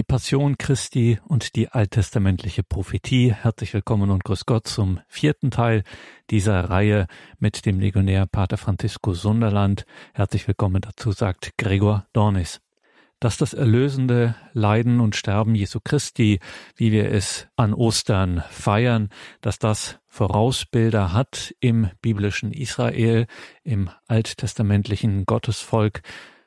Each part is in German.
Die Passion Christi und die alttestamentliche Prophetie. Herzlich willkommen und grüß Gott zum vierten Teil dieser Reihe mit dem Legionär Pater Francisco Sunderland. Herzlich willkommen dazu, sagt Gregor Dornis. Dass das erlösende Leiden und Sterben Jesu Christi, wie wir es an Ostern feiern, dass das Vorausbilder hat im biblischen Israel, im alttestamentlichen Gottesvolk,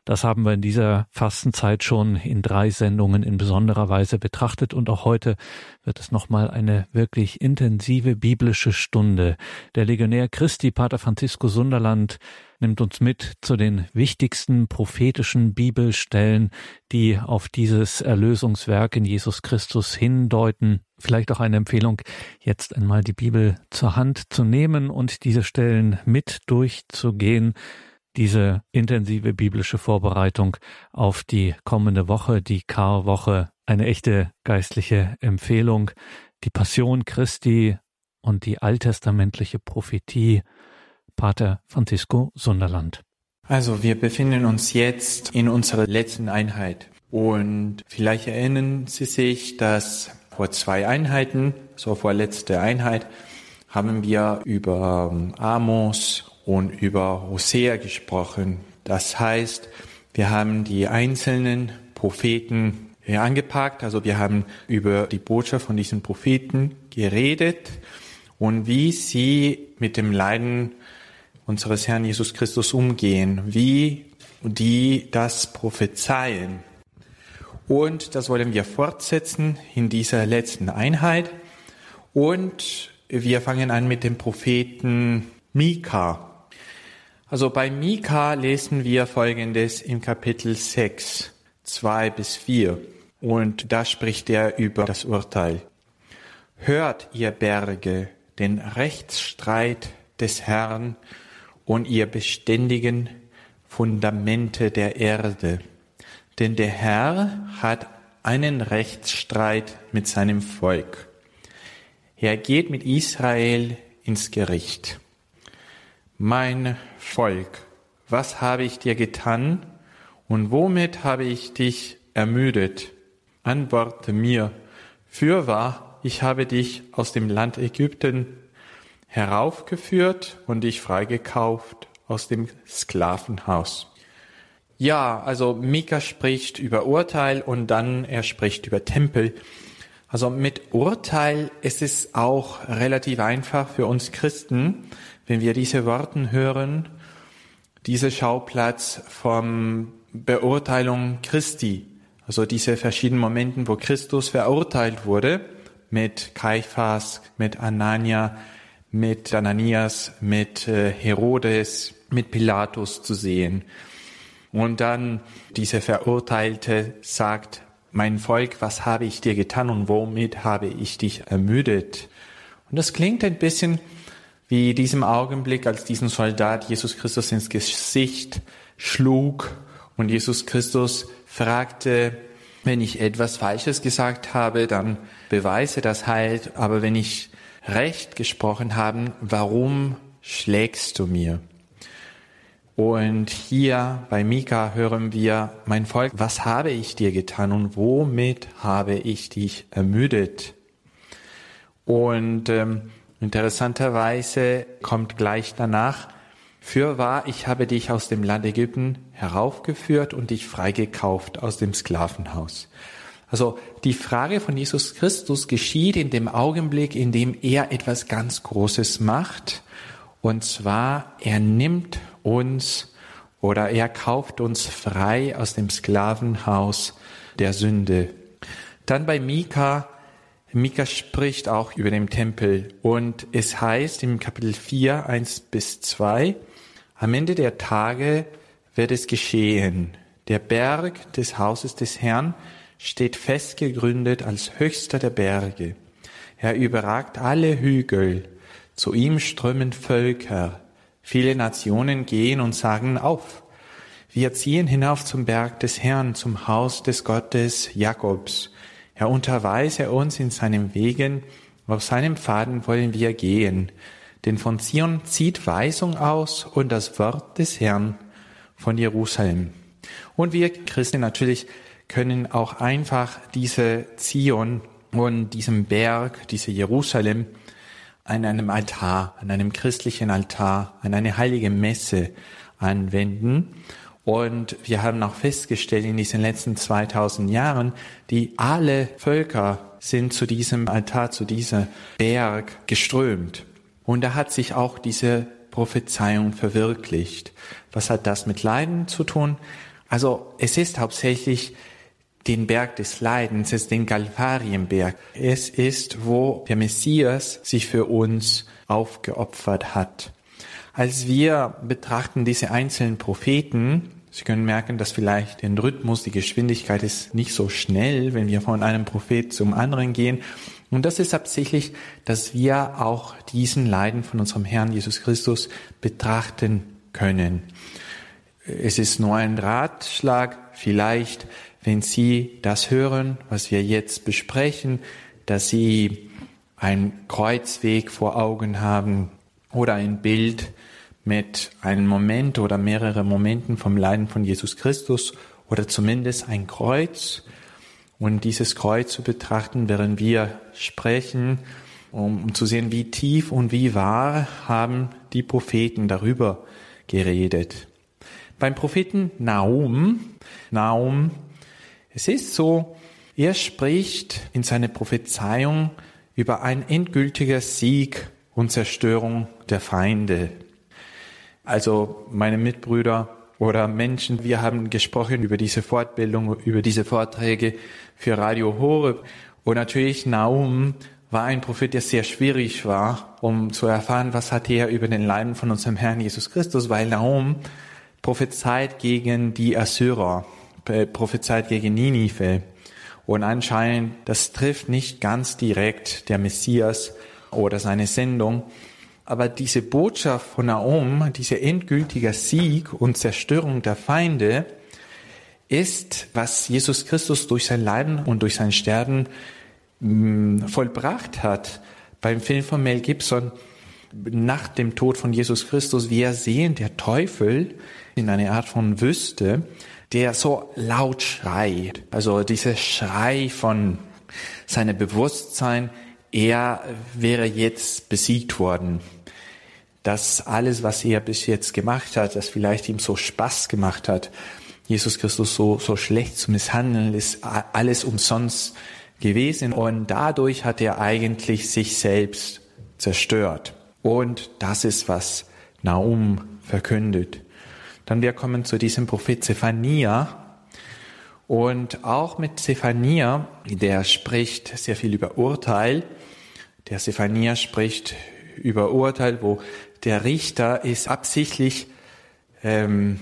das haben wir in dieser Fastenzeit schon in drei Sendungen in besonderer Weise betrachtet und auch heute wird es nochmal eine wirklich intensive biblische Stunde. Der Legionär Christi, Pater Francisco Sunderland, nimmt uns mit zu den wichtigsten prophetischen Bibelstellen, die auf dieses Erlösungswerk in Jesus Christus hindeuten. Vielleicht auch eine Empfehlung, jetzt einmal die Bibel zur Hand zu nehmen und diese Stellen mit durchzugehen diese intensive biblische Vorbereitung auf die kommende Woche, die Karwoche, eine echte geistliche Empfehlung, die Passion Christi und die alttestamentliche Prophetie. Pater Francisco Sunderland. Also wir befinden uns jetzt in unserer letzten Einheit und vielleicht erinnern Sie sich, dass vor zwei Einheiten, so vor letzter Einheit, haben wir über Amos und über Hosea gesprochen. Das heißt, wir haben die einzelnen Propheten hier angepackt, also wir haben über die Botschaft von diesen Propheten geredet und wie sie mit dem Leiden unseres Herrn Jesus Christus umgehen, wie die das prophezeien. Und das wollen wir fortsetzen in dieser letzten Einheit. Und wir fangen an mit dem Propheten Mika. Also bei Mika lesen wir Folgendes im Kapitel 6, 2 bis 4. Und da spricht er über das Urteil. Hört, ihr Berge, den Rechtsstreit des Herrn und ihr beständigen Fundamente der Erde. Denn der Herr hat einen Rechtsstreit mit seinem Volk. Er geht mit Israel ins Gericht. Mein Volk, was habe ich dir getan und womit habe ich dich ermüdet? Antworte mir, fürwahr, ich habe dich aus dem Land Ägypten heraufgeführt und dich freigekauft aus dem Sklavenhaus. Ja, also Mika spricht über Urteil und dann er spricht über Tempel. Also mit Urteil ist es auch relativ einfach für uns Christen, wenn wir diese Worte hören, dieser Schauplatz von Beurteilung Christi, also diese verschiedenen Momenten, wo Christus verurteilt wurde, mit Kaiphas, mit Anania, mit Ananias, mit äh, Herodes, mit Pilatus zu sehen. Und dann dieser Verurteilte sagt, mein Volk, was habe ich dir getan und womit habe ich dich ermüdet? Und das klingt ein bisschen wie diesem Augenblick, als diesen Soldat Jesus Christus ins Gesicht schlug und Jesus Christus fragte, wenn ich etwas Falsches gesagt habe, dann beweise das halt, aber wenn ich Recht gesprochen habe, warum schlägst du mir? Und hier bei Mika hören wir, mein Volk, was habe ich dir getan und womit habe ich dich ermüdet? Und ähm, Interessanterweise kommt gleich danach, Fürwahr, ich habe dich aus dem Land Ägypten heraufgeführt und dich freigekauft aus dem Sklavenhaus. Also die Frage von Jesus Christus geschieht in dem Augenblick, in dem er etwas ganz Großes macht. Und zwar, er nimmt uns oder er kauft uns frei aus dem Sklavenhaus der Sünde. Dann bei Mika Mika spricht auch über den Tempel und es heißt im Kapitel 4, 1 bis 2, am Ende der Tage wird es geschehen. Der Berg des Hauses des Herrn steht fest gegründet als höchster der Berge. Er überragt alle Hügel. Zu ihm strömen Völker. Viele Nationen gehen und sagen auf. Wir ziehen hinauf zum Berg des Herrn, zum Haus des Gottes Jakobs. Er unterweise uns in seinen Wegen, auf seinem Faden wollen wir gehen. Denn von Zion zieht Weisung aus und das Wort des Herrn von Jerusalem. Und wir Christen natürlich können auch einfach diese Zion und diesem Berg, diese Jerusalem, an einem Altar, an einem christlichen Altar, an eine heilige Messe anwenden. Und wir haben auch festgestellt in diesen letzten 2000 Jahren, die alle Völker sind zu diesem Altar, zu diesem Berg geströmt. Und da hat sich auch diese Prophezeiung verwirklicht. Was hat das mit Leiden zu tun? Also es ist hauptsächlich den Berg des Leidens, es ist den Galvarienberg. Es ist, wo der Messias sich für uns aufgeopfert hat. Als wir betrachten diese einzelnen Propheten, Sie können merken, dass vielleicht den Rhythmus, die Geschwindigkeit ist nicht so schnell, wenn wir von einem Prophet zum anderen gehen. Und das ist absichtlich, dass wir auch diesen Leiden von unserem Herrn Jesus Christus betrachten können. Es ist nur ein Ratschlag, vielleicht wenn Sie das hören, was wir jetzt besprechen, dass Sie einen Kreuzweg vor Augen haben oder ein Bild mit einem Moment oder mehrere Momenten vom Leiden von Jesus Christus oder zumindest ein Kreuz und dieses Kreuz zu betrachten, während wir sprechen, um, zu sehen, wie tief und wie wahr haben die Propheten darüber geredet. Beim Propheten Naum, Naum es ist so, er spricht in seiner Prophezeiung über ein endgültiger Sieg und Zerstörung der Feinde. Also meine Mitbrüder oder Menschen, wir haben gesprochen über diese Fortbildung, über diese Vorträge für Radio Horeb. Und natürlich Naum war ein Prophet, der sehr schwierig war, um zu erfahren, was hat er über den Leiden von unserem Herrn Jesus Christus, weil Naum prophezeit gegen die Assyrer prophezeit gegen Ninive. Und anscheinend, das trifft nicht ganz direkt der Messias oder seine Sendung. Aber diese Botschaft von Naum, dieser endgültige Sieg und Zerstörung der Feinde, ist, was Jesus Christus durch sein Leiden und durch sein Sterben mm, vollbracht hat. Beim Film von Mel Gibson, nach dem Tod von Jesus Christus, wir sehen der Teufel in einer Art von Wüste, der so laut schreit. Also dieser Schrei von seinem Bewusstsein, er wäre jetzt besiegt worden. Das alles, was er bis jetzt gemacht hat, das vielleicht ihm so Spaß gemacht hat, Jesus Christus so, so schlecht zu misshandeln, ist alles umsonst gewesen. Und dadurch hat er eigentlich sich selbst zerstört. Und das ist, was Naum verkündet. Dann wir kommen zu diesem Prophet Zephania. Und auch mit Zephania, der spricht sehr viel über Urteil. Der Zephania spricht über Urteil, wo der Richter ist absichtlich, ähm,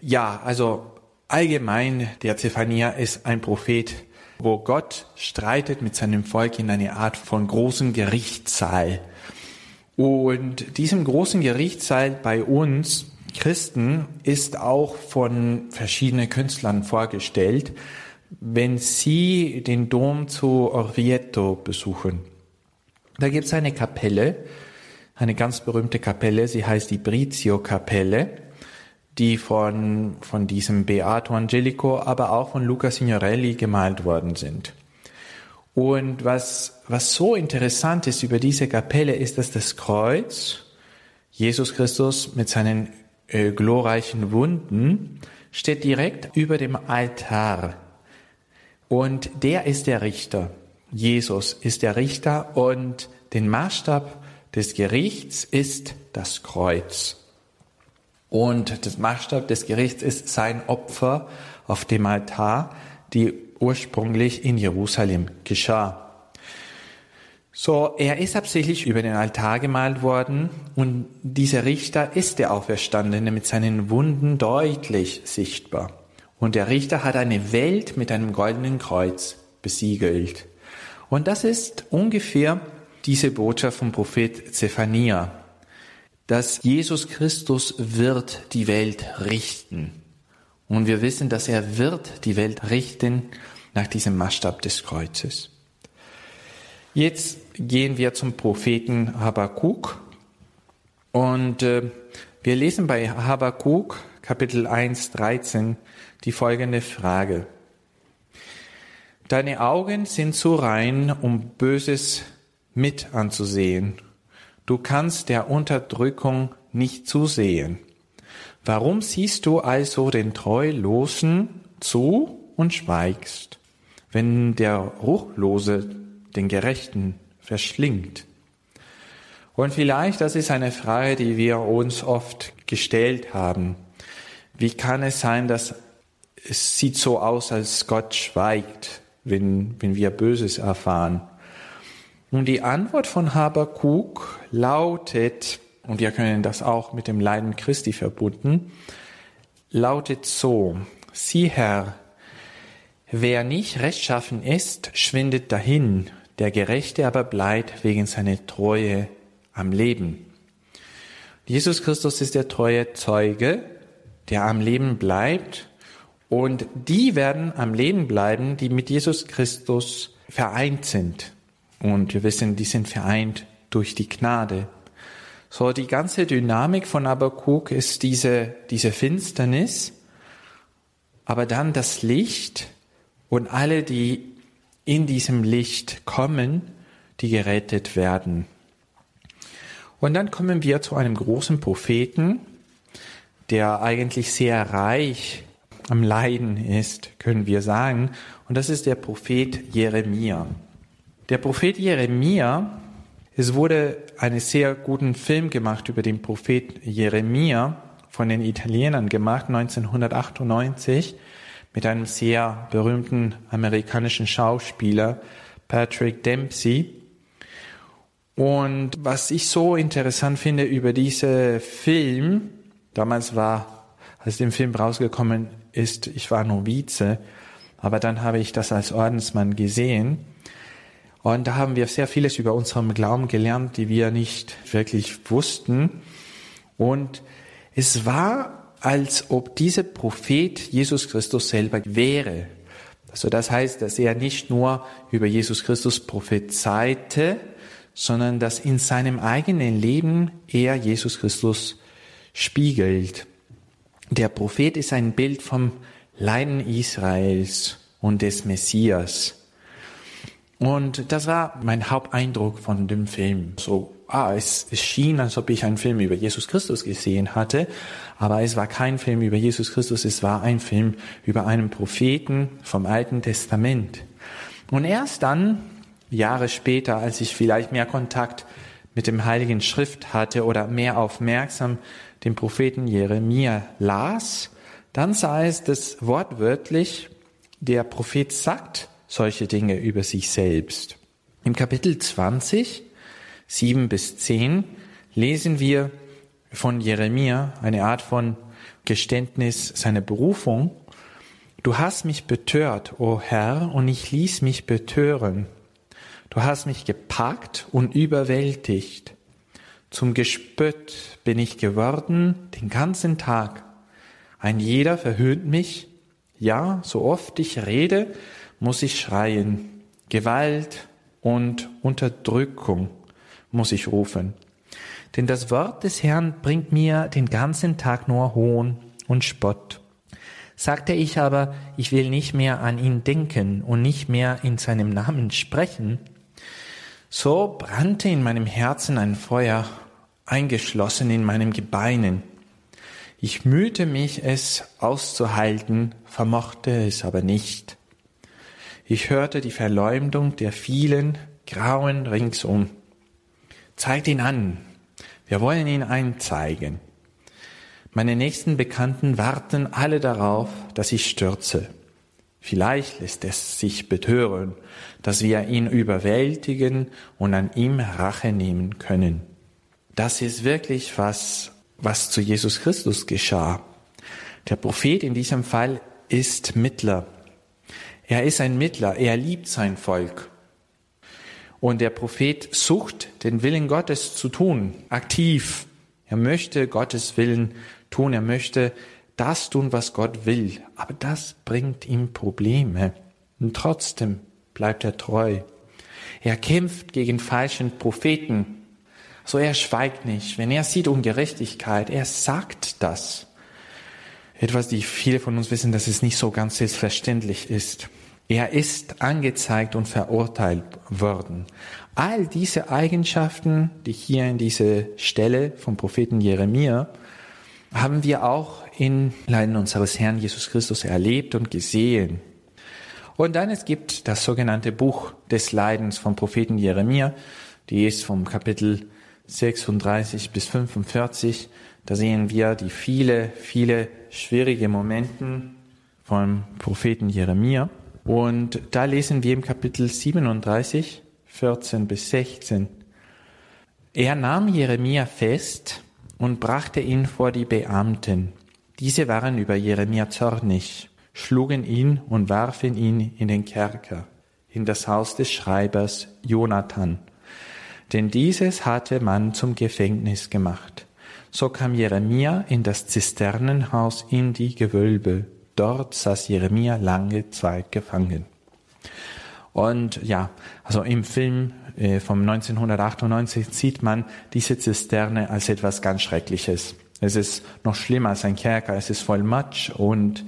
ja, also allgemein, der Zephania ist ein Prophet, wo Gott streitet mit seinem Volk in eine Art von großen Gerichtssaal. Und diesem großen Gerichtssaal bei uns Christen ist auch von verschiedenen Künstlern vorgestellt, wenn sie den Dom zu Orvieto besuchen. Da gibt es eine Kapelle, eine ganz berühmte Kapelle, sie heißt die Brizio-Kapelle, die von, von diesem Beato Angelico, aber auch von Luca Signorelli gemalt worden sind. Und was, was so interessant ist über diese Kapelle, ist, dass das Kreuz, Jesus Christus mit seinen äh, glorreichen Wunden steht direkt über dem Altar. Und der ist der Richter. Jesus ist der Richter und den Maßstab des Gerichts ist das Kreuz. Und das Maßstab des Gerichts ist sein Opfer auf dem Altar, die ursprünglich in Jerusalem geschah. So, er ist absichtlich über den Altar gemalt worden und dieser Richter ist der Auferstandene mit seinen Wunden deutlich sichtbar. Und der Richter hat eine Welt mit einem goldenen Kreuz besiegelt. Und das ist ungefähr diese Botschaft vom Prophet Zephania, dass Jesus Christus wird die Welt richten. Und wir wissen, dass er wird die Welt richten nach diesem Maßstab des Kreuzes. Jetzt gehen wir zum Propheten Habakkuk und äh, wir lesen bei Habakkuk Kapitel 1, 13 die folgende Frage. Deine Augen sind zu rein, um Böses mit anzusehen. Du kannst der Unterdrückung nicht zusehen. Warum siehst du also den Treulosen zu und schweigst, wenn der Ruchlose den Gerechten verschlingt? Und vielleicht, das ist eine Frage, die wir uns oft gestellt haben. Wie kann es sein, dass es sieht so aus, als Gott schweigt, wenn, wenn wir Böses erfahren? Und die Antwort von Habakuk lautet, und wir können das auch mit dem Leiden Christi verbunden, lautet so, sieh Herr, wer nicht rechtschaffen ist, schwindet dahin, der Gerechte aber bleibt wegen seiner Treue am Leben. Jesus Christus ist der treue Zeuge, der am Leben bleibt und die werden am Leben bleiben, die mit Jesus Christus vereint sind. Und wir wissen, die sind vereint durch die Gnade. So, die ganze Dynamik von Abakuk ist diese, diese Finsternis, aber dann das Licht und alle, die in diesem Licht kommen, die gerettet werden. Und dann kommen wir zu einem großen Propheten, der eigentlich sehr reich am Leiden ist, können wir sagen. Und das ist der Prophet Jeremia. Der Prophet Jeremia es wurde einen sehr guten Film gemacht über den Prophet Jeremia von den Italienern gemacht, 1998, mit einem sehr berühmten amerikanischen Schauspieler, Patrick Dempsey. Und was ich so interessant finde über diesen Film, damals war, als der Film rausgekommen ist, ich war Novize, aber dann habe ich das als Ordensmann gesehen. Und da haben wir sehr vieles über unseren Glauben gelernt, die wir nicht wirklich wussten. Und es war, als ob dieser Prophet Jesus Christus selber wäre. Also das heißt, dass er nicht nur über Jesus Christus prophezeite, sondern dass in seinem eigenen Leben er Jesus Christus spiegelt. Der Prophet ist ein Bild vom Leiden Israels und des Messias. Und das war mein Haupteindruck von dem Film. So, ah, es, es schien, als ob ich einen Film über Jesus Christus gesehen hatte, aber es war kein Film über Jesus Christus, es war ein Film über einen Propheten vom Alten Testament. Und erst dann, Jahre später, als ich vielleicht mehr Kontakt mit dem Heiligen Schrift hatte oder mehr aufmerksam den Propheten Jeremia las, dann sah es das wortwörtlich, der Prophet sagt, solche Dinge über sich selbst. Im Kapitel 20, 7 bis 10 lesen wir von Jeremia eine Art von Geständnis seiner Berufung. Du hast mich betört, o Herr, und ich ließ mich betören. Du hast mich gepackt und überwältigt. Zum Gespött bin ich geworden den ganzen Tag. Ein jeder verhöhnt mich. Ja, so oft ich rede, muss ich schreien. Gewalt und Unterdrückung muss ich rufen. Denn das Wort des Herrn bringt mir den ganzen Tag nur Hohn und Spott. Sagte ich aber, ich will nicht mehr an ihn denken und nicht mehr in seinem Namen sprechen, so brannte in meinem Herzen ein Feuer, eingeschlossen in meinem Gebeinen. Ich mühte mich, es auszuhalten, vermochte es aber nicht. Ich hörte die Verleumdung der vielen Grauen ringsum. Zeigt ihn an. Wir wollen ihn einzeigen. Meine nächsten Bekannten warten alle darauf, dass ich stürze. Vielleicht lässt es sich betören, dass wir ihn überwältigen und an ihm Rache nehmen können. Das ist wirklich was, was zu Jesus Christus geschah. Der Prophet in diesem Fall ist Mittler er ist ein Mittler, er liebt sein Volk. Und der Prophet sucht, den Willen Gottes zu tun, aktiv. Er möchte Gottes Willen tun, er möchte das tun, was Gott will. Aber das bringt ihm Probleme. Und trotzdem bleibt er treu. Er kämpft gegen falschen Propheten. So er schweigt nicht. Wenn er sieht Ungerechtigkeit, er sagt das. Etwas, die viele von uns wissen, dass es nicht so ganz selbstverständlich ist. Er ist angezeigt und verurteilt worden. All diese Eigenschaften, die hier in dieser Stelle vom Propheten Jeremia, haben wir auch in Leiden unseres Herrn Jesus Christus erlebt und gesehen. Und dann es gibt das sogenannte Buch des Leidens vom Propheten Jeremia, die ist vom Kapitel 36 bis 45. Da sehen wir die viele, viele schwierige Momenten vom Propheten Jeremia. Und da lesen wir im Kapitel 37, 14 bis 16. Er nahm Jeremia fest und brachte ihn vor die Beamten. Diese waren über Jeremia zornig schlugen ihn und warfen ihn in den Kerker, in das Haus des Schreibers Jonathan. Denn dieses hatte man zum Gefängnis gemacht. So kam Jeremia in das Zisternenhaus in die Gewölbe. Dort saß Jeremia lange Zeit gefangen. Und ja, also im Film äh, vom 1998 sieht man diese Zisterne als etwas ganz Schreckliches. Es ist noch schlimmer als ein Kerker. Es ist voll Matsch und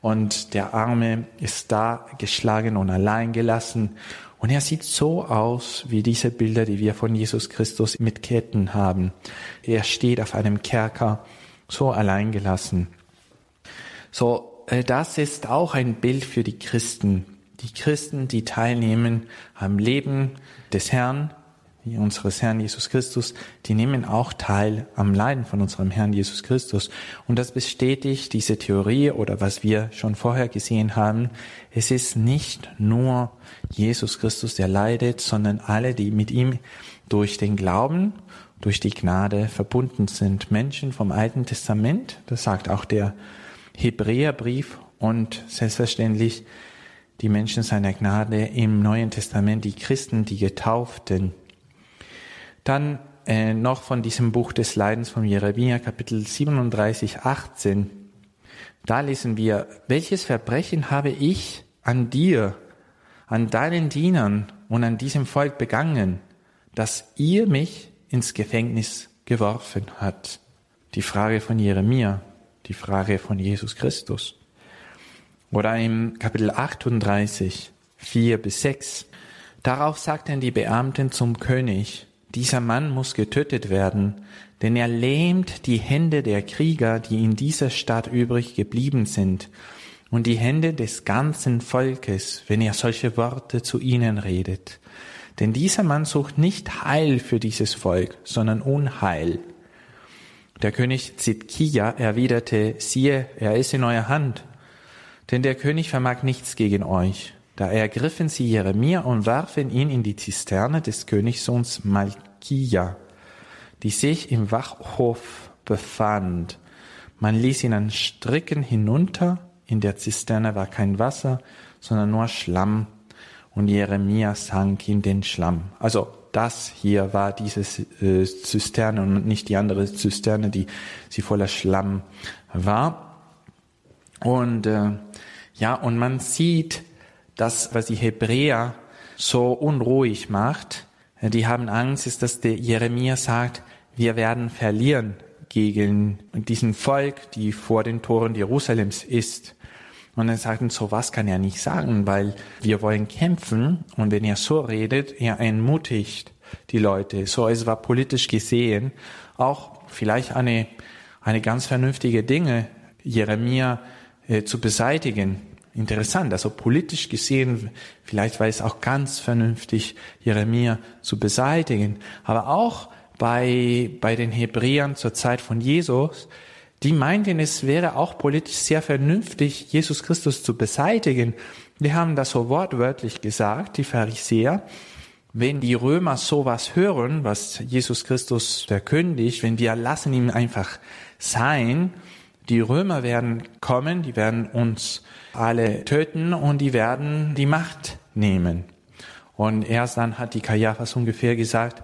und der Arme ist da geschlagen und allein gelassen. Und er sieht so aus wie diese Bilder, die wir von Jesus Christus mit Ketten haben. Er steht auf einem Kerker, so allein gelassen. So, äh, das ist auch ein Bild für die Christen. Die Christen, die teilnehmen am Leben des Herrn, unseres Herrn Jesus Christus, die nehmen auch teil am Leiden von unserem Herrn Jesus Christus. Und das bestätigt diese Theorie oder was wir schon vorher gesehen haben. Es ist nicht nur Jesus Christus, der leidet, sondern alle, die mit ihm durch den Glauben, durch die Gnade verbunden sind. Menschen vom Alten Testament, das sagt auch der Hebräerbrief und selbstverständlich die Menschen seiner Gnade im Neuen Testament, die Christen, die Getauften, dann äh, noch von diesem Buch des Leidens von Jeremia, Kapitel 37, 18. Da lesen wir, welches Verbrechen habe ich an dir, an deinen Dienern und an diesem Volk begangen, dass ihr mich ins Gefängnis geworfen hat? Die Frage von Jeremia, die Frage von Jesus Christus. Oder im Kapitel 38, 4 bis 6. Darauf sagten die Beamten zum König, dieser Mann muss getötet werden, denn er lähmt die Hände der Krieger, die in dieser Stadt übrig geblieben sind, und die Hände des ganzen Volkes, wenn er solche Worte zu ihnen redet. Denn dieser Mann sucht nicht Heil für dieses Volk, sondern Unheil. Der König Zitkia erwiderte, siehe, er ist in eurer Hand, denn der König vermag nichts gegen euch. Da ergriffen sie Jeremia und warfen ihn in die Zisterne des Königssohns Malkia, die sich im Wachhof befand. Man ließ ihn an Stricken hinunter. In der Zisterne war kein Wasser, sondern nur Schlamm. Und Jeremia sank in den Schlamm. Also das hier war diese äh, Zisterne und nicht die andere Zisterne, die sie voller Schlamm war. Und äh, ja, und man sieht, das, was die Hebräer so unruhig macht. Die haben Angst, ist, dass der Jeremia sagt, wir werden verlieren gegen diesen Volk, die vor den Toren Jerusalems ist. Und er sagt, so was kann er nicht sagen, weil wir wollen kämpfen. Und wenn er so redet, er entmutigt die Leute. So, es war politisch gesehen auch vielleicht eine, eine ganz vernünftige Dinge, Jeremia äh, zu beseitigen interessant. Also politisch gesehen, vielleicht war es auch ganz vernünftig, Jeremia zu beseitigen. Aber auch bei, bei den Hebräern zur Zeit von Jesus, die meinten, es wäre auch politisch sehr vernünftig, Jesus Christus zu beseitigen. Die haben das so wortwörtlich gesagt, die Pharisäer. Wenn die Römer sowas hören, was Jesus Christus verkündigt, wenn wir lassen ihn einfach sein, die Römer werden kommen, die werden uns alle töten und die werden die Macht nehmen. Und erst dann hat die Kajafas ungefähr gesagt,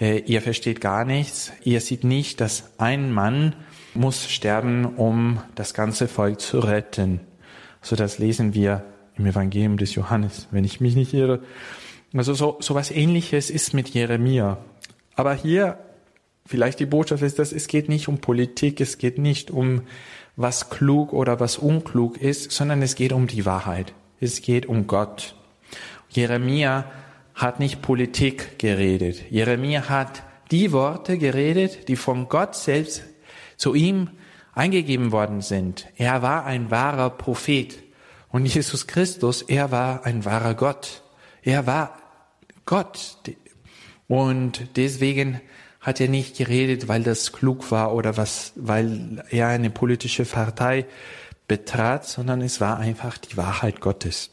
äh, ihr versteht gar nichts, ihr seht nicht, dass ein Mann muss sterben, um das ganze Volk zu retten. So das lesen wir im Evangelium des Johannes, wenn ich mich nicht irre. Also so, so was ähnliches ist mit Jeremia. Aber hier vielleicht die Botschaft ist, dass es geht nicht um Politik, es geht nicht um was klug oder was unklug ist, sondern es geht um die Wahrheit. es geht um Gott. Jeremia hat nicht Politik geredet. Jeremia hat die Worte geredet, die von Gott selbst zu ihm eingegeben worden sind. Er war ein wahrer Prophet. Und Jesus Christus, er war ein wahrer Gott. Er war Gott. Und deswegen hat er nicht geredet, weil das klug war oder was, weil er eine politische Partei betrat, sondern es war einfach die Wahrheit Gottes.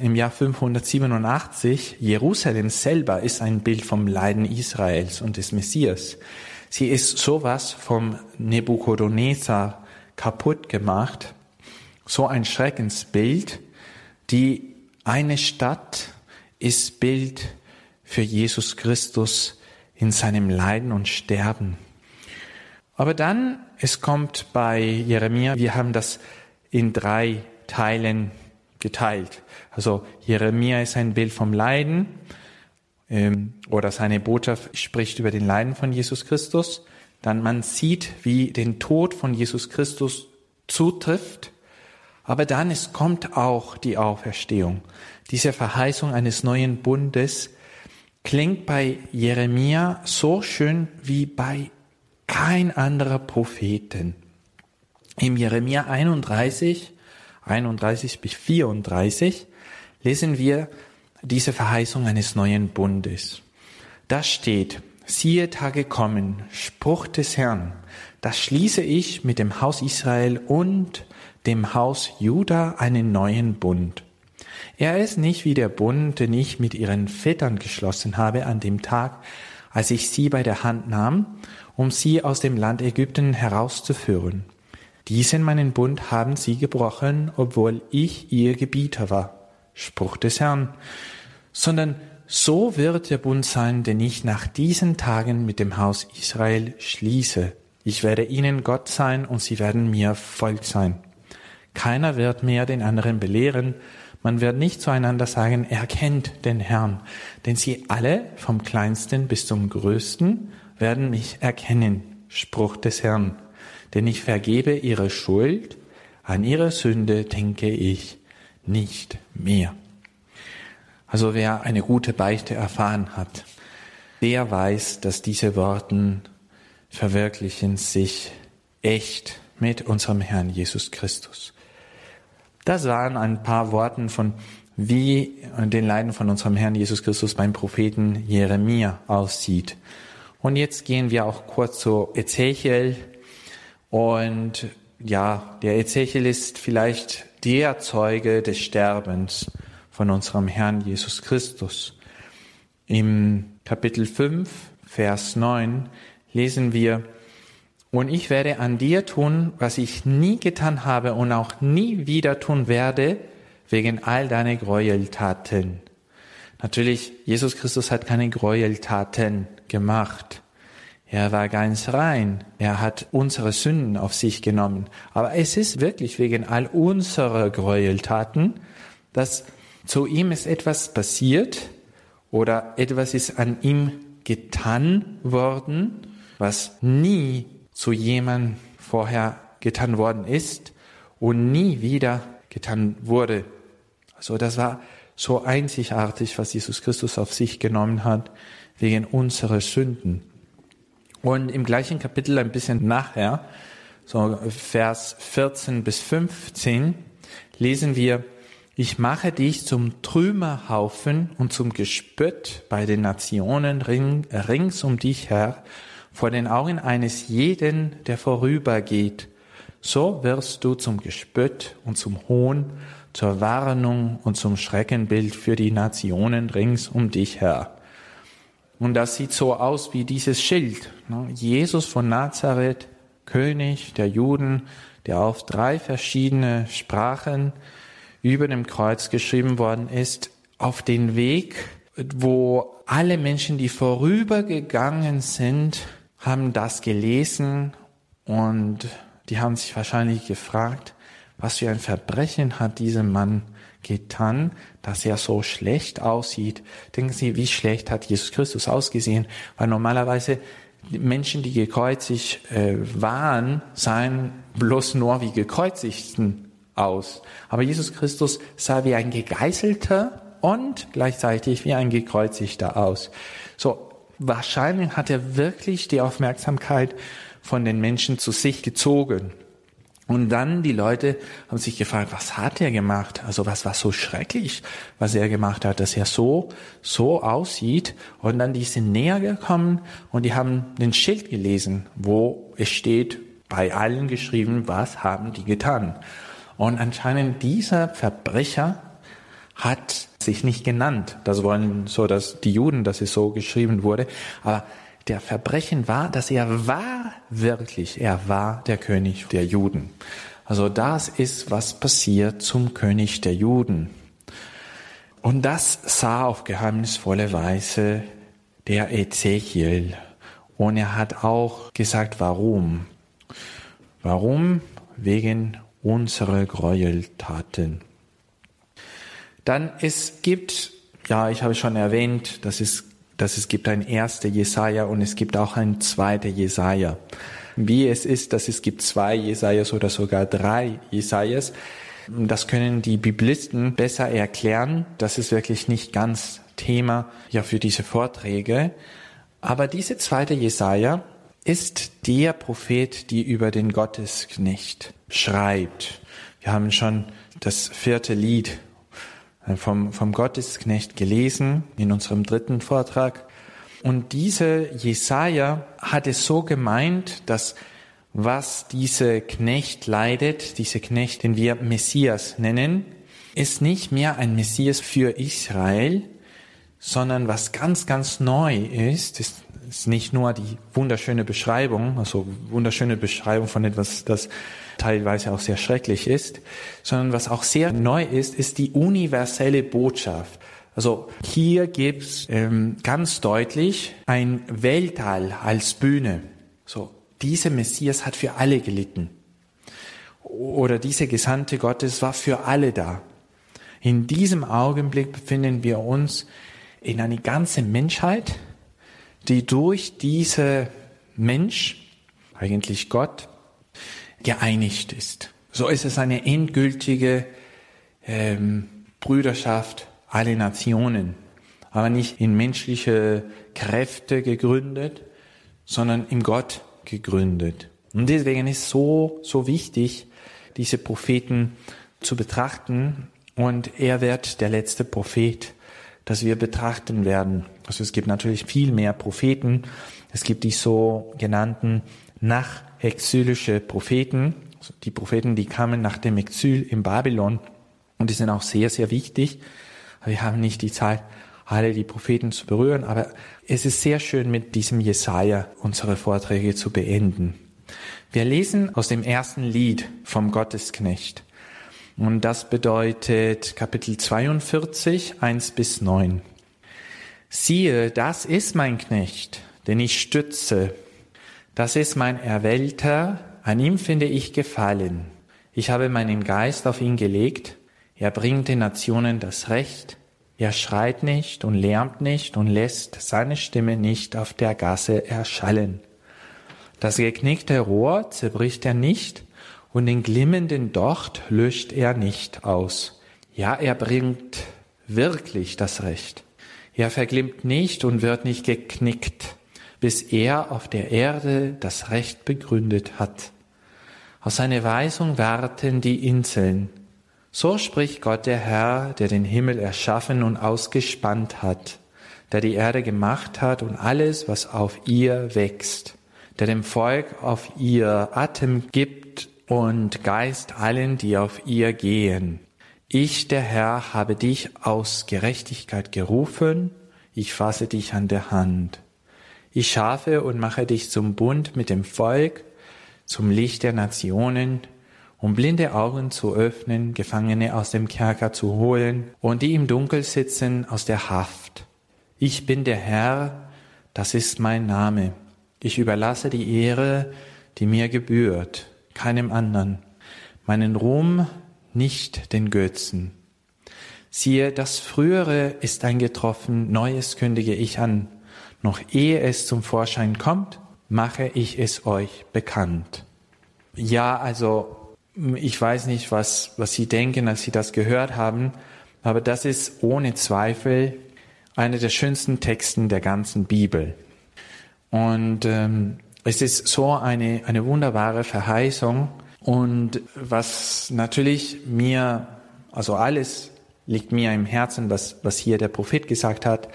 Im Jahr 587, Jerusalem selber ist ein Bild vom Leiden Israels und des Messias. Sie ist sowas vom Nebuchadnezzar kaputt gemacht, so ein Schreckensbild. Die eine Stadt ist Bild für Jesus Christus in seinem Leiden und Sterben. Aber dann, es kommt bei Jeremia, wir haben das in drei Teilen geteilt. Also Jeremia ist ein Bild vom Leiden ähm, oder seine Botschaft spricht über den Leiden von Jesus Christus. Dann man sieht, wie den Tod von Jesus Christus zutrifft. Aber dann es kommt auch die Auferstehung. Diese Verheißung eines neuen Bundes klingt bei Jeremia so schön wie bei kein anderer Propheten. Im Jeremia 31, 31 bis 34 lesen wir diese Verheißung eines neuen Bundes. Da steht, siehe Tage kommen, Spruch des Herrn, das schließe ich mit dem Haus Israel und dem Haus Juda einen neuen Bund. Er ist nicht wie der Bund, den ich mit ihren Vätern geschlossen habe an dem Tag, als ich sie bei der Hand nahm, um sie aus dem Land Ägypten herauszuführen. Diesen meinen Bund haben sie gebrochen, obwohl ich ihr Gebieter war. Spruch des Herrn, sondern so wird der Bund sein, den ich nach diesen Tagen mit dem Haus Israel schließe. Ich werde ihnen Gott sein und sie werden mir Volk sein. Keiner wird mehr den anderen belehren. Man wird nicht zueinander sagen, erkennt den Herrn. Denn sie alle, vom kleinsten bis zum größten, werden mich erkennen. Spruch des Herrn. Denn ich vergebe ihre Schuld, an ihre Sünde denke ich nicht mehr. Also wer eine gute Beichte erfahren hat, der weiß, dass diese Worten verwirklichen sich echt mit unserem Herrn Jesus Christus. Das waren ein paar Worten von wie den Leiden von unserem Herrn Jesus Christus beim Propheten Jeremia aussieht. Und jetzt gehen wir auch kurz zu Ezechiel. Und ja, der Ezechiel ist vielleicht der Zeuge des Sterbens von unserem Herrn Jesus Christus. Im Kapitel 5, Vers 9 lesen wir, und ich werde an dir tun, was ich nie getan habe und auch nie wieder tun werde, wegen all deiner Gräueltaten. Natürlich, Jesus Christus hat keine Gräueltaten gemacht. Er war ganz rein. Er hat unsere Sünden auf sich genommen. Aber es ist wirklich wegen all unserer Gräueltaten, dass zu ihm ist etwas passiert oder etwas ist an ihm getan worden, was nie zu jemandem vorher getan worden ist und nie wieder getan wurde. Also das war so einzigartig, was Jesus Christus auf sich genommen hat, wegen unserer Sünden. Und im gleichen Kapitel ein bisschen nachher, so Vers 14 bis 15, lesen wir, ich mache dich zum Trümmerhaufen und zum Gespött bei den Nationen ring, rings um dich her, vor den Augen eines jeden, der vorübergeht. So wirst du zum Gespött und zum Hohn, zur Warnung und zum Schreckenbild für die Nationen rings um dich her. Und das sieht so aus wie dieses Schild. Ne? Jesus von Nazareth, König der Juden, der auf drei verschiedene Sprachen über dem Kreuz geschrieben worden ist, auf den Weg, wo alle Menschen, die vorübergegangen sind, haben das gelesen und die haben sich wahrscheinlich gefragt, was für ein Verbrechen hat dieser Mann getan, dass er so schlecht aussieht. Denken Sie, wie schlecht hat Jesus Christus ausgesehen? Weil normalerweise Menschen, die gekreuzigt äh, waren, seien bloß nur wie gekreuzigten aus. Aber Jesus Christus sah wie ein Gegeißelter und gleichzeitig wie ein Gekreuzigter aus. So, wahrscheinlich hat er wirklich die Aufmerksamkeit von den Menschen zu sich gezogen. Und dann die Leute haben sich gefragt, was hat er gemacht? Also was war so schrecklich, was er gemacht hat, dass er so, so aussieht. Und dann die sind näher gekommen und die haben den Schild gelesen, wo es steht, bei allen geschrieben, was haben die getan. Und anscheinend dieser Verbrecher hat sich nicht genannt. Das wollen so, dass die Juden, dass es so geschrieben wurde. Aber der Verbrechen war, dass er war wirklich, er war der König der Juden. Also das ist, was passiert zum König der Juden. Und das sah auf geheimnisvolle Weise der Ezechiel. Und er hat auch gesagt, warum. Warum? Wegen unserer Gräueltaten. Dann es gibt, ja, ich habe schon erwähnt, dass es, dass es gibt ein erster Jesaja und es gibt auch ein zweiter Jesaja. Wie es ist, dass es gibt zwei Jesajas oder sogar drei Jesajas, das können die Biblisten besser erklären. Das ist wirklich nicht ganz Thema ja für diese Vorträge. Aber diese zweite Jesaja ist der Prophet, die über den Gottesknecht schreibt. Wir haben schon das vierte Lied vom, vom Gottesknecht gelesen in unserem dritten Vortrag. Und diese Jesaja hat es so gemeint, dass was diese Knecht leidet, diese Knecht, den wir Messias nennen, ist nicht mehr ein Messias für Israel, sondern was ganz, ganz neu ist, ist, ist nicht nur die wunderschöne Beschreibung, also wunderschöne Beschreibung von etwas, das teilweise auch sehr schrecklich ist, sondern was auch sehr neu ist, ist die universelle Botschaft. Also hier gibt's ähm, ganz deutlich ein Weltall als Bühne. So, dieser Messias hat für alle gelitten. Oder dieser Gesandte Gottes war für alle da. In diesem Augenblick befinden wir uns in eine ganze Menschheit, die durch diese Mensch, eigentlich Gott, geeinigt ist. So ist es eine endgültige ähm, Brüderschaft aller Nationen, aber nicht in menschliche Kräfte gegründet, sondern im Gott gegründet. Und deswegen ist so, so wichtig, diese Propheten zu betrachten. Und er wird der letzte Prophet, das wir betrachten werden. Also es gibt natürlich viel mehr Propheten. Es gibt die so genannten nach exilische Propheten, also die Propheten, die kamen nach dem Exil in Babylon und die sind auch sehr, sehr wichtig. Wir haben nicht die Zeit, alle die Propheten zu berühren, aber es ist sehr schön, mit diesem Jesaja unsere Vorträge zu beenden. Wir lesen aus dem ersten Lied vom Gottesknecht. Und das bedeutet Kapitel 42, 1 bis 9. Siehe, das ist mein Knecht, den ich stütze das ist mein Erwählter, an ihm finde ich Gefallen. Ich habe meinen Geist auf ihn gelegt, er bringt den Nationen das Recht, er schreit nicht und lärmt nicht und lässt seine Stimme nicht auf der Gasse erschallen. Das geknickte Rohr zerbricht er nicht und den glimmenden Docht löscht er nicht aus. Ja, er bringt wirklich das Recht. Er verglimmt nicht und wird nicht geknickt bis er auf der Erde das Recht begründet hat. Auf seine Weisung warten die Inseln. So spricht Gott der Herr, der den Himmel erschaffen und ausgespannt hat, der die Erde gemacht hat und alles, was auf ihr wächst, der dem Volk auf ihr Atem gibt und Geist allen, die auf ihr gehen. Ich, der Herr, habe dich aus Gerechtigkeit gerufen, ich fasse dich an der Hand. Ich schafe und mache dich zum Bund mit dem Volk, zum Licht der Nationen, um blinde Augen zu öffnen, Gefangene aus dem Kerker zu holen und die im Dunkel sitzen aus der Haft. Ich bin der Herr, das ist mein Name. Ich überlasse die Ehre, die mir gebührt, keinem anderen, meinen Ruhm nicht den Götzen. Siehe, das Frühere ist eingetroffen, Neues kündige ich an. Noch ehe es zum Vorschein kommt, mache ich es euch bekannt. Ja, also Ich weiß nicht, was, was Sie denken, als Sie das gehört haben, aber das ist ohne Zweifel einer der schönsten Texten der ganzen Bibel. Und ähm, es ist so eine, eine wunderbare Verheißung. Und was natürlich mir, also alles liegt mir im Herzen, was, was hier der Prophet gesagt hat.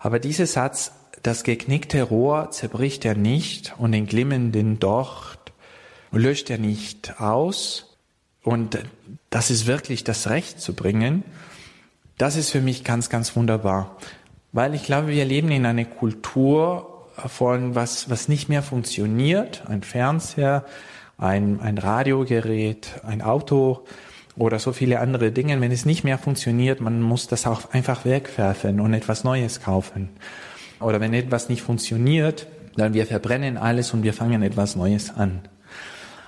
Aber dieser Satz, das geknickte Rohr zerbricht er nicht und den glimmenden Docht löscht er nicht aus. Und das ist wirklich das Recht zu bringen. Das ist für mich ganz, ganz wunderbar. Weil ich glaube, wir leben in einer Kultur von was, was nicht mehr funktioniert. Ein Fernseher, ein, ein Radiogerät, ein Auto oder so viele andere Dinge. Wenn es nicht mehr funktioniert, man muss das auch einfach wegwerfen und etwas Neues kaufen. Oder wenn etwas nicht funktioniert, dann wir verbrennen alles und wir fangen etwas Neues an.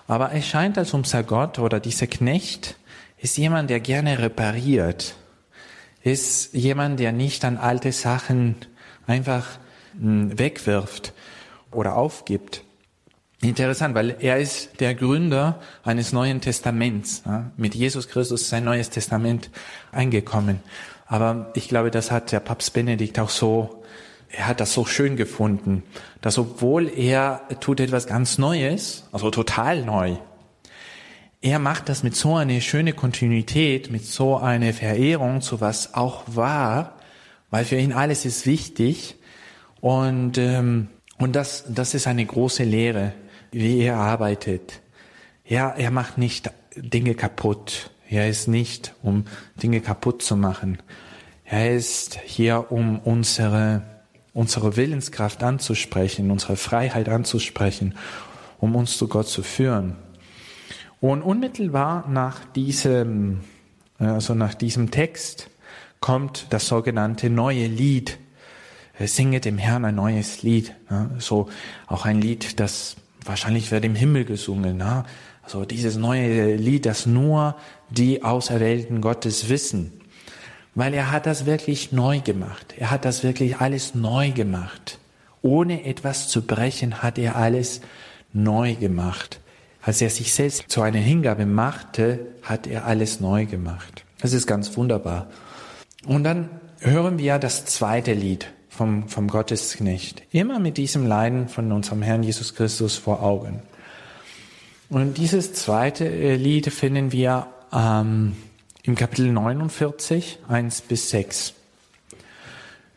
Aber es scheint, als unser Gott oder dieser Knecht ist jemand, der gerne repariert ist jemand, der nicht an alte Sachen einfach hm, wegwirft oder aufgibt. Interessant, weil er ist der Gründer eines Neuen Testaments. Mit Jesus Christus ist ein neues Testament eingekommen. Aber ich glaube, das hat der Papst Benedikt auch so, er hat das so schön gefunden, dass obwohl er tut etwas ganz Neues, also total neu, er macht das mit so einer schönen Kontinuität, mit so einer Verehrung zu was auch war, weil für ihn alles ist wichtig. Und, ähm, und das, das ist eine große Lehre, wie er arbeitet. Ja, er macht nicht Dinge kaputt. Er ist nicht, um Dinge kaputt zu machen. Er ist hier, um unsere, unsere Willenskraft anzusprechen, unsere Freiheit anzusprechen, um uns zu Gott zu führen. Und unmittelbar nach diesem, also nach diesem Text kommt das sogenannte neue Lied. Singe dem Herrn ein neues Lied. So auch ein Lied, das wahrscheinlich wird im Himmel gesungen. Also dieses neue Lied, das nur die Auserwählten Gottes wissen. Weil er hat das wirklich neu gemacht. Er hat das wirklich alles neu gemacht. Ohne etwas zu brechen hat er alles neu gemacht. Als er sich selbst zu einer Hingabe machte, hat er alles neu gemacht. Das ist ganz wunderbar. Und dann hören wir das zweite Lied vom, vom Gottesknecht. Immer mit diesem Leiden von unserem Herrn Jesus Christus vor Augen. Und dieses zweite äh, Lied finden wir ähm, im Kapitel 49, 1 bis 6.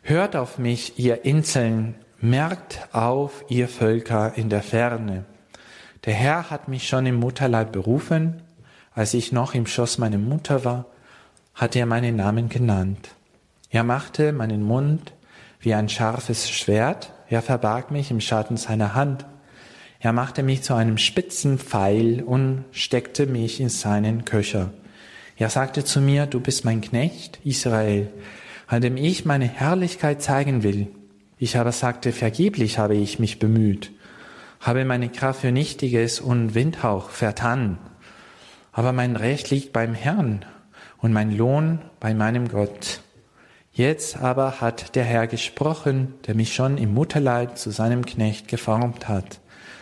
Hört auf mich, ihr Inseln, merkt auf, ihr Völker in der Ferne. Der Herr hat mich schon im Mutterleib berufen, als ich noch im Schoß meiner Mutter war, hat er meinen Namen genannt. Er machte meinen Mund wie ein scharfes Schwert, er verbarg mich im Schatten seiner Hand. Er machte mich zu einem spitzen Pfeil und steckte mich in seinen Köcher. Er sagte zu mir, du bist mein Knecht, Israel, an dem ich meine Herrlichkeit zeigen will. Ich aber sagte, vergeblich habe ich mich bemüht habe meine Kraft für Nichtiges und Windhauch vertan. Aber mein Recht liegt beim Herrn und mein Lohn bei meinem Gott. Jetzt aber hat der Herr gesprochen, der mich schon im Mutterleib zu seinem Knecht geformt hat,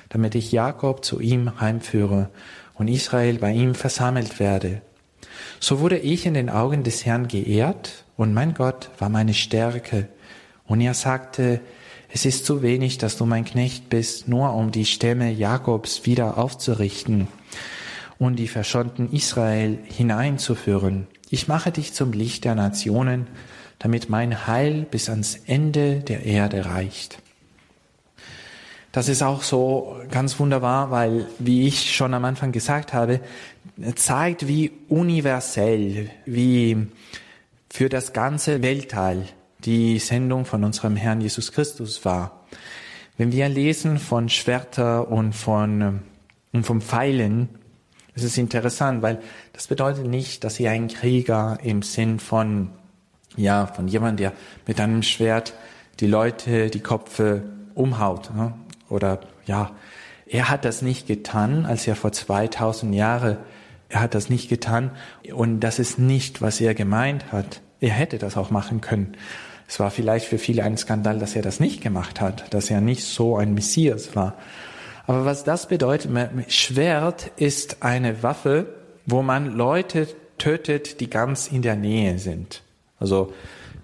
damit ich Jakob zu ihm heimführe und Israel bei ihm versammelt werde. So wurde ich in den Augen des Herrn geehrt und mein Gott war meine Stärke. Und er sagte, es ist zu wenig, dass du mein Knecht bist, nur um die Stämme Jakobs wieder aufzurichten und die verschonten Israel hineinzuführen. Ich mache dich zum Licht der Nationen, damit mein Heil bis ans Ende der Erde reicht. Das ist auch so ganz wunderbar, weil, wie ich schon am Anfang gesagt habe, zeigt, wie universell, wie für das ganze Weltteil die Sendung von unserem Herrn Jesus Christus war. Wenn wir lesen von Schwerter und von, ähm, und vom Pfeilen, das ist interessant, weil das bedeutet nicht, dass er ein Krieger im Sinn von, ja, von jemand, der mit einem Schwert die Leute die Köpfe umhaut, ne? oder, ja, er hat das nicht getan, als er vor 2000 Jahren, er hat das nicht getan und das ist nicht, was er gemeint hat. Er hätte das auch machen können. Es war vielleicht für viele ein Skandal, dass er das nicht gemacht hat, dass er nicht so ein Messias war. Aber was das bedeutet, Schwert ist eine Waffe, wo man Leute tötet, die ganz in der Nähe sind. Also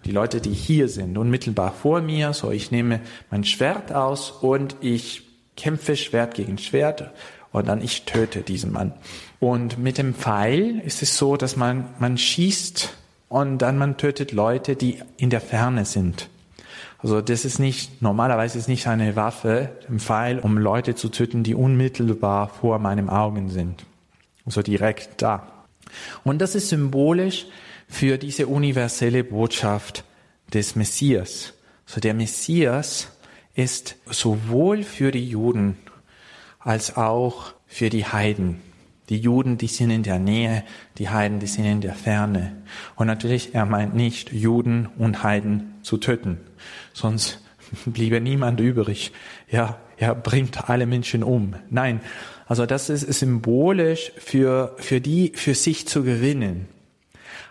die Leute, die hier sind, unmittelbar vor mir. So, ich nehme mein Schwert aus und ich kämpfe Schwert gegen Schwert und dann ich töte diesen Mann. Und mit dem Pfeil ist es so, dass man, man schießt und dann man tötet Leute, die in der Ferne sind. Also das ist nicht, normalerweise ist nicht eine Waffe, ein Pfeil, um Leute zu töten, die unmittelbar vor meinem Augen sind. Also direkt da. Und das ist symbolisch für diese universelle Botschaft des Messias. So der Messias ist sowohl für die Juden als auch für die Heiden. Die Juden, die sind in der Nähe, die Heiden, die sind in der Ferne. Und natürlich, er meint nicht, Juden und Heiden zu töten. Sonst bliebe niemand übrig. Ja, er bringt alle Menschen um. Nein. Also das ist symbolisch für, für die, für sich zu gewinnen.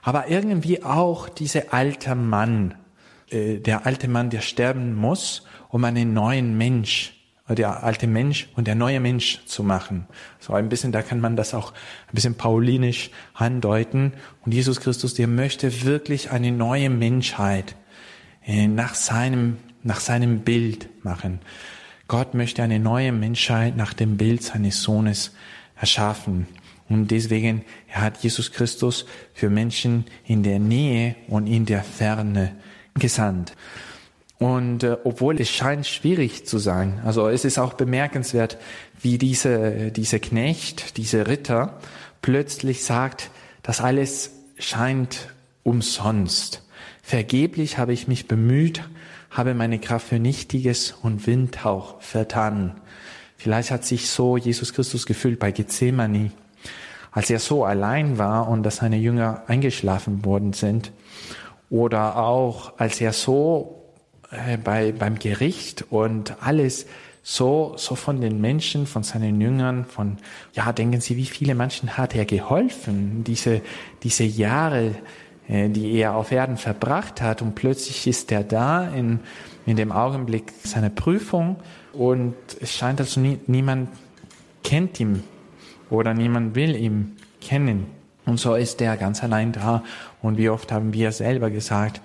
Aber irgendwie auch dieser alte Mann, äh, der alte Mann, der sterben muss, um einen neuen Mensch der alte Mensch und der neue Mensch zu machen. So ein bisschen, da kann man das auch ein bisschen paulinisch andeuten. Und Jesus Christus, der möchte wirklich eine neue Menschheit äh, nach seinem, nach seinem Bild machen. Gott möchte eine neue Menschheit nach dem Bild seines Sohnes erschaffen. Und deswegen hat Jesus Christus für Menschen in der Nähe und in der Ferne gesandt. Und äh, obwohl es scheint schwierig zu sein, also es ist auch bemerkenswert, wie diese, diese Knecht, diese Ritter plötzlich sagt, das alles scheint umsonst. Vergeblich habe ich mich bemüht, habe meine Kraft für Nichtiges und Windhauch vertan. Vielleicht hat sich so Jesus Christus gefühlt bei Gethsemane, als er so allein war und dass seine Jünger eingeschlafen worden sind. Oder auch, als er so äh, bei, beim Gericht und alles so, so von den Menschen, von seinen Jüngern, von, ja, denken Sie, wie viele Menschen hat er geholfen, diese, diese Jahre, äh, die er auf Erden verbracht hat und plötzlich ist er da in, in dem Augenblick seiner Prüfung und es scheint, dass nie, niemand kennt ihn oder niemand will ihn kennen. Und so ist er ganz allein da. Und wie oft haben wir selber gesagt,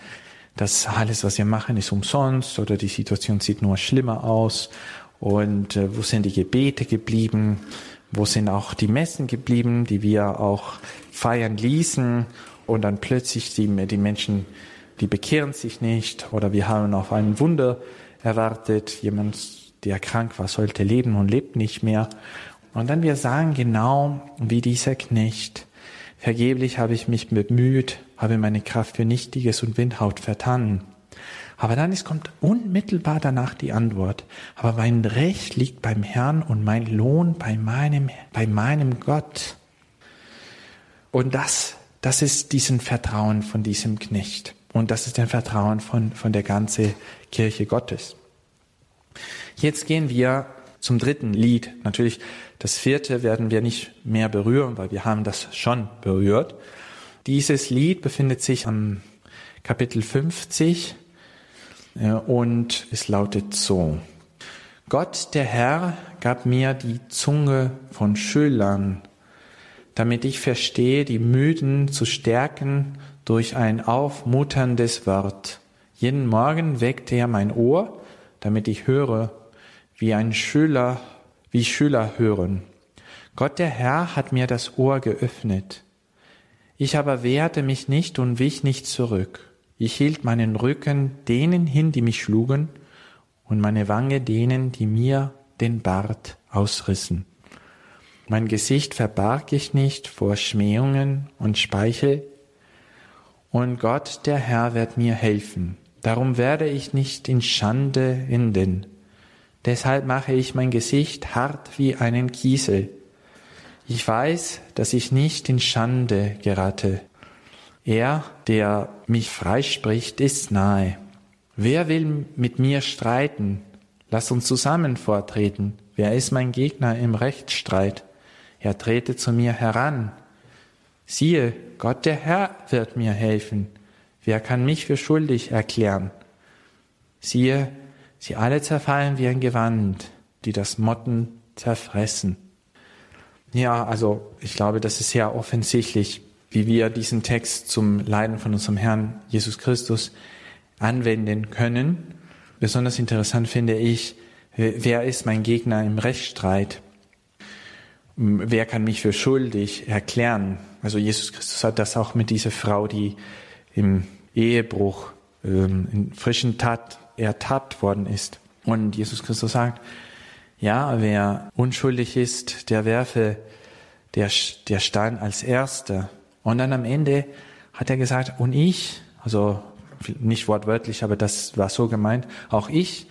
dass alles, was wir machen, ist umsonst oder die Situation sieht nur schlimmer aus. Und äh, wo sind die Gebete geblieben, wo sind auch die Messen geblieben, die wir auch feiern ließen? Und dann plötzlich die, die Menschen, die bekehren sich nicht oder wir haben auf ein Wunder erwartet, jemand, der krank war, sollte leben und lebt nicht mehr. Und dann wir sagen genau wie dieser Knecht, vergeblich habe ich mich bemüht, habe meine Kraft für Nichtiges und Windhaut vertan. Aber dann ist, kommt unmittelbar danach die Antwort. Aber mein Recht liegt beim Herrn und mein Lohn bei meinem, bei meinem Gott. Und das, das ist diesen Vertrauen von diesem Knecht. Und das ist ein Vertrauen von, von der ganzen Kirche Gottes. Jetzt gehen wir zum dritten Lied. Natürlich, das vierte werden wir nicht mehr berühren, weil wir haben das schon berührt. Dieses Lied befindet sich am Kapitel 50 und es lautet so. Gott, der Herr, gab mir die Zunge von Schülern, damit ich verstehe, die Müden zu stärken durch ein aufmutterndes Wort. Jeden Morgen weckte er mein Ohr, damit ich höre, wie ein Schüler, wie Schüler hören. Gott der Herr hat mir das Ohr geöffnet. Ich aber wehrte mich nicht und wich nicht zurück. Ich hielt meinen Rücken denen hin, die mich schlugen, und meine Wange denen, die mir den Bart ausrissen. Mein Gesicht verbarg ich nicht vor Schmähungen und Speichel, und Gott, der Herr, wird mir helfen. Darum werde ich nicht in Schande enden. Deshalb mache ich mein Gesicht hart wie einen Kiesel ich weiß, dass ich nicht in Schande gerate. Er, der mich freispricht, ist nahe. Wer will mit mir streiten? Lass uns zusammen vortreten. Wer ist mein Gegner im Rechtsstreit? Er trete zu mir heran. Siehe, Gott der Herr wird mir helfen. Wer kann mich für schuldig erklären? Siehe, sie alle zerfallen wie ein Gewand, die das Motten zerfressen. Ja, also ich glaube, das ist sehr offensichtlich, wie wir diesen Text zum Leiden von unserem Herrn Jesus Christus anwenden können. Besonders interessant finde ich, wer ist mein Gegner im Rechtsstreit? Wer kann mich für schuldig erklären? Also Jesus Christus hat das auch mit dieser Frau, die im Ehebruch ähm, in frischen Tat ertappt worden ist. Und Jesus Christus sagt, ja, wer unschuldig ist, der werfe der, der Stein als Erster. Und dann am Ende hat er gesagt, und ich, also nicht wortwörtlich, aber das war so gemeint, auch ich,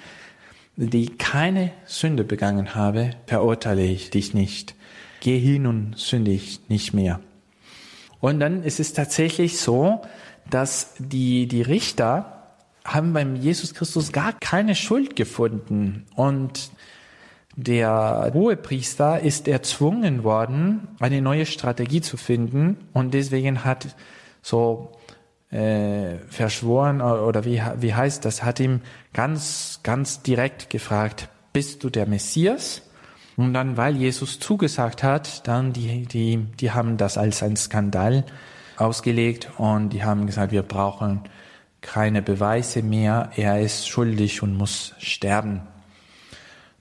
die keine Sünde begangen habe, verurteile ich dich nicht. Geh hin und sündig nicht mehr. Und dann ist es tatsächlich so, dass die, die Richter haben beim Jesus Christus gar keine Schuld gefunden. Und der Hohepriester ist erzwungen worden, eine neue Strategie zu finden. Und deswegen hat so äh, verschworen, oder wie, wie heißt das, hat ihm ganz, ganz direkt gefragt, bist du der Messias? Und dann, weil Jesus zugesagt hat, dann die, die, die haben das als ein Skandal ausgelegt und die haben gesagt, wir brauchen keine Beweise mehr, er ist schuldig und muss sterben.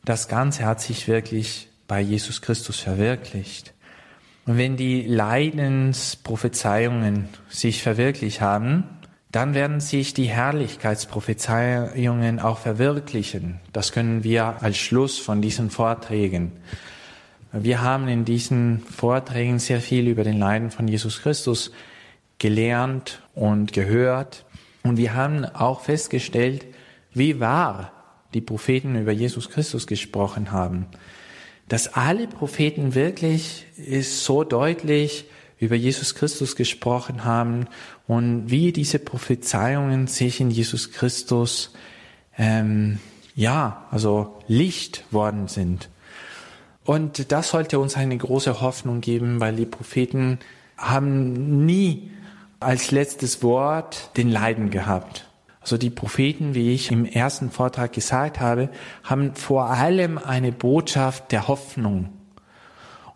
Das Ganze hat sich wirklich bei Jesus Christus verwirklicht. Und wenn die Leidensprophezeiungen sich verwirklicht haben, dann werden sich die Herrlichkeitsprophezeiungen auch verwirklichen. Das können wir als Schluss von diesen Vorträgen. Wir haben in diesen Vorträgen sehr viel über den Leiden von Jesus Christus gelernt und gehört. Und wir haben auch festgestellt, wie wahr die Propheten über Jesus Christus gesprochen haben. Dass alle Propheten wirklich ist so deutlich über Jesus Christus gesprochen haben und wie diese Prophezeiungen sich in Jesus Christus ähm, ja also Licht worden sind. Und das sollte uns eine große Hoffnung geben, weil die Propheten haben nie als letztes Wort den Leiden gehabt. Also die Propheten, wie ich im ersten Vortrag gesagt habe, haben vor allem eine Botschaft der Hoffnung.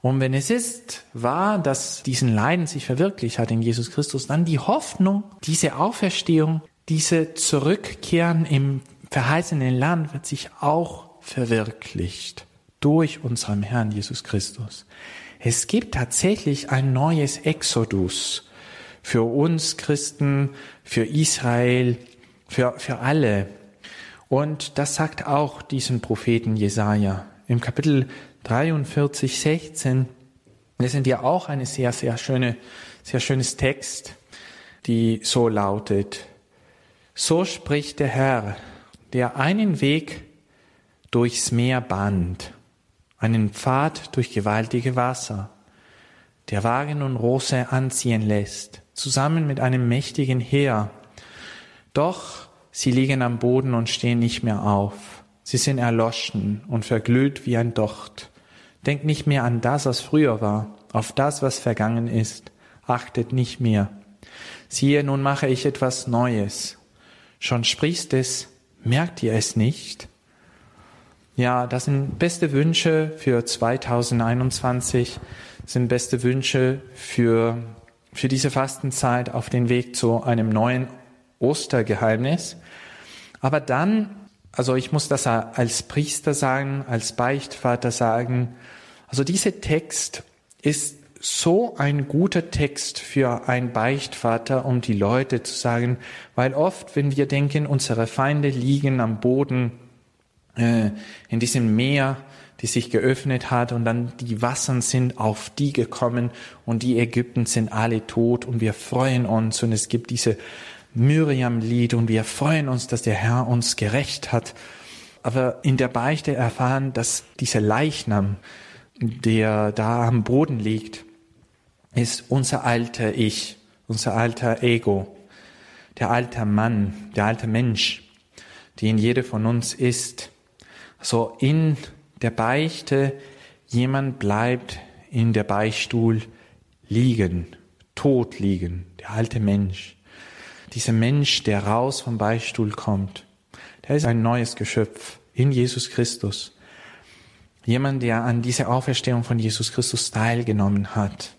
Und wenn es ist wahr, dass diesen Leiden sich verwirklicht hat in Jesus Christus, dann die Hoffnung, diese Auferstehung, diese Zurückkehren im verheißenen Land wird sich auch verwirklicht durch unseren Herrn Jesus Christus. Es gibt tatsächlich ein neues Exodus für uns Christen, für Israel, für, für alle. Und das sagt auch diesen Propheten Jesaja. Im Kapitel 43, 16 lesen wir auch eine sehr, sehr schöne, sehr schönes Text, die so lautet. So spricht der Herr, der einen Weg durchs Meer bahnt, einen Pfad durch gewaltige Wasser, der Wagen und Rosse anziehen lässt, zusammen mit einem mächtigen Heer, doch sie liegen am Boden und stehen nicht mehr auf. Sie sind erloschen und verglüht wie ein Docht. Denkt nicht mehr an das, was früher war, auf das, was vergangen ist. Achtet nicht mehr. Siehe, nun mache ich etwas Neues. Schon sprichst es, merkt ihr es nicht? Ja, das sind beste Wünsche für 2021, sind beste Wünsche für, für diese Fastenzeit auf den Weg zu einem neuen Ostergeheimnis. Aber dann, also ich muss das als Priester sagen, als Beichtvater sagen, also dieser Text ist so ein guter Text für ein Beichtvater, um die Leute zu sagen, weil oft, wenn wir denken, unsere Feinde liegen am Boden äh, in diesem Meer, die sich geöffnet hat und dann die Wassern sind auf die gekommen und die Ägypten sind alle tot und wir freuen uns und es gibt diese Miriam-Lied und wir freuen uns, dass der Herr uns gerecht hat. Aber in der Beichte erfahren, dass dieser Leichnam, der da am Boden liegt, ist unser alter Ich, unser alter Ego, der alte Mann, der alte Mensch, die in jede von uns ist. So in der Beichte, jemand bleibt in der Beichtstuhl liegen, tot liegen, der alte Mensch dieser Mensch, der raus vom Beichtstuhl kommt, der ist ein neues Geschöpf in Jesus Christus. Jemand, der an dieser Auferstehung von Jesus Christus teilgenommen hat.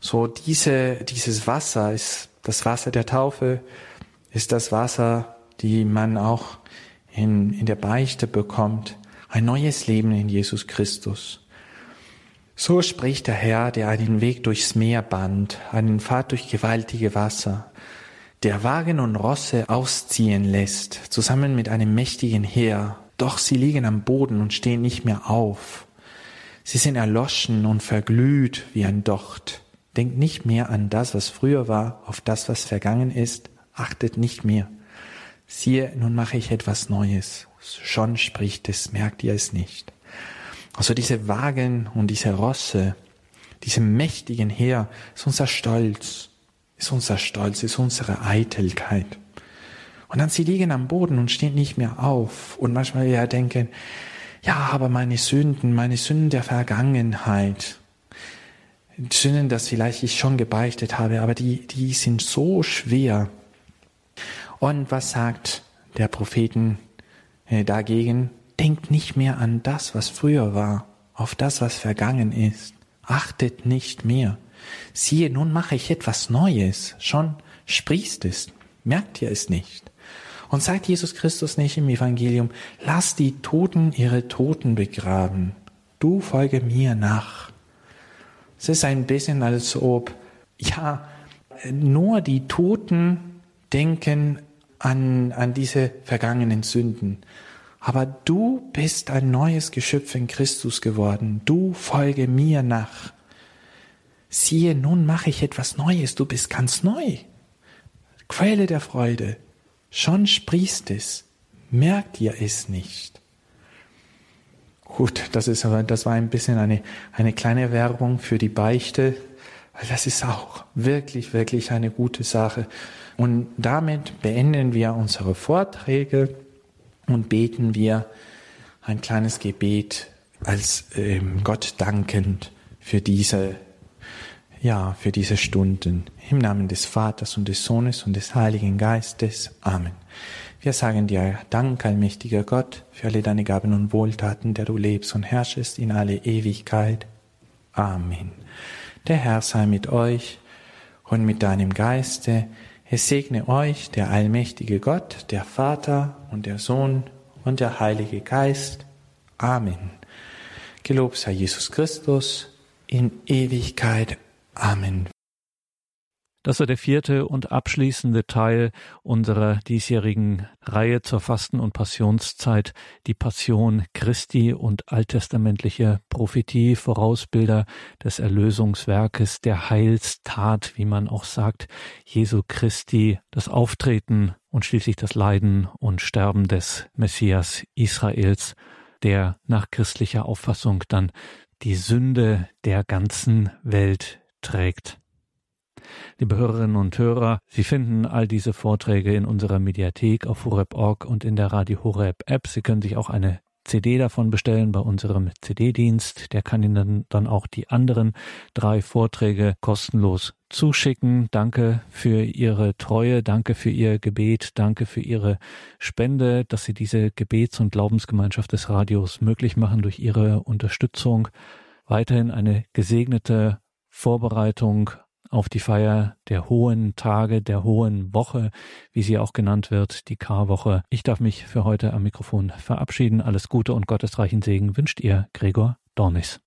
So diese, dieses Wasser ist das Wasser der Taufe, ist das Wasser, die man auch in, in der Beichte bekommt. Ein neues Leben in Jesus Christus. So spricht der Herr, der einen Weg durchs Meer band, einen Pfad durch gewaltige Wasser, der Wagen und Rosse ausziehen lässt, zusammen mit einem mächtigen Heer, doch sie liegen am Boden und stehen nicht mehr auf. Sie sind erloschen und verglüht wie ein Docht. Denkt nicht mehr an das, was früher war, auf das, was vergangen ist, achtet nicht mehr. Siehe, nun mache ich etwas Neues. Schon spricht es, merkt ihr es nicht. Also diese Wagen und diese Rosse, diese mächtigen Heer, ist unser Stolz, ist unser Stolz, ist unsere Eitelkeit. Und dann sie liegen am Boden und stehen nicht mehr auf. Und manchmal wir denken, ja, aber meine Sünden, meine Sünden der Vergangenheit, Sünden, das vielleicht ich schon gebeichtet habe, aber die, die sind so schwer. Und was sagt der Propheten äh, dagegen? Denkt nicht mehr an das, was früher war, auf das, was vergangen ist. Achtet nicht mehr. Siehe, nun mache ich etwas Neues. Schon sprießt es. Merkt ihr es nicht? Und sagt Jesus Christus nicht im Evangelium, lass die Toten ihre Toten begraben. Du folge mir nach. Es ist ein bisschen, als ob, ja, nur die Toten denken an, an diese vergangenen Sünden. Aber du bist ein neues Geschöpf in Christus geworden. Du folge mir nach. Siehe, nun mache ich etwas Neues. Du bist ganz neu. Quelle der Freude. Schon sprießt es. Merkt ihr es nicht? Gut, das ist das war ein bisschen eine, eine kleine Werbung für die Beichte, das ist auch wirklich, wirklich eine gute Sache. Und damit beenden wir unsere Vorträge und beten wir ein kleines Gebet als ähm, Gott dankend für diese, ja, für diese Stunden. Im Namen des Vaters und des Sohnes und des Heiligen Geistes. Amen. Wir sagen dir Dank, allmächtiger Gott, für alle deine Gaben und Wohltaten, der du lebst und herrschest in alle Ewigkeit. Amen. Der Herr sei mit euch und mit deinem Geiste. Es segne euch der allmächtige Gott, der Vater und der Sohn und der Heilige Geist. Amen. Gelobt sei Jesus Christus in Ewigkeit. Amen. Das war der vierte und abschließende Teil unserer diesjährigen Reihe zur Fasten- und Passionszeit, die Passion Christi und alttestamentliche Prophetie, Vorausbilder des Erlösungswerkes, der Heilstat, wie man auch sagt, Jesu Christi, das Auftreten und schließlich das Leiden und Sterben des Messias Israels, der nach christlicher Auffassung dann die Sünde der ganzen Welt trägt. Liebe Hörerinnen und Hörer, Sie finden all diese Vorträge in unserer Mediathek auf horeb.org und in der Radio Horeb App. Sie können sich auch eine CD davon bestellen bei unserem CD-Dienst. Der kann Ihnen dann auch die anderen drei Vorträge kostenlos zuschicken. Danke für Ihre Treue, danke für Ihr Gebet, danke für Ihre Spende, dass Sie diese Gebets- und Glaubensgemeinschaft des Radios möglich machen durch Ihre Unterstützung. Weiterhin eine gesegnete Vorbereitung auf die Feier der hohen Tage, der hohen Woche, wie sie auch genannt wird, die Karwoche. Ich darf mich für heute am Mikrofon verabschieden. Alles Gute und gottesreichen Segen wünscht ihr Gregor Dornis.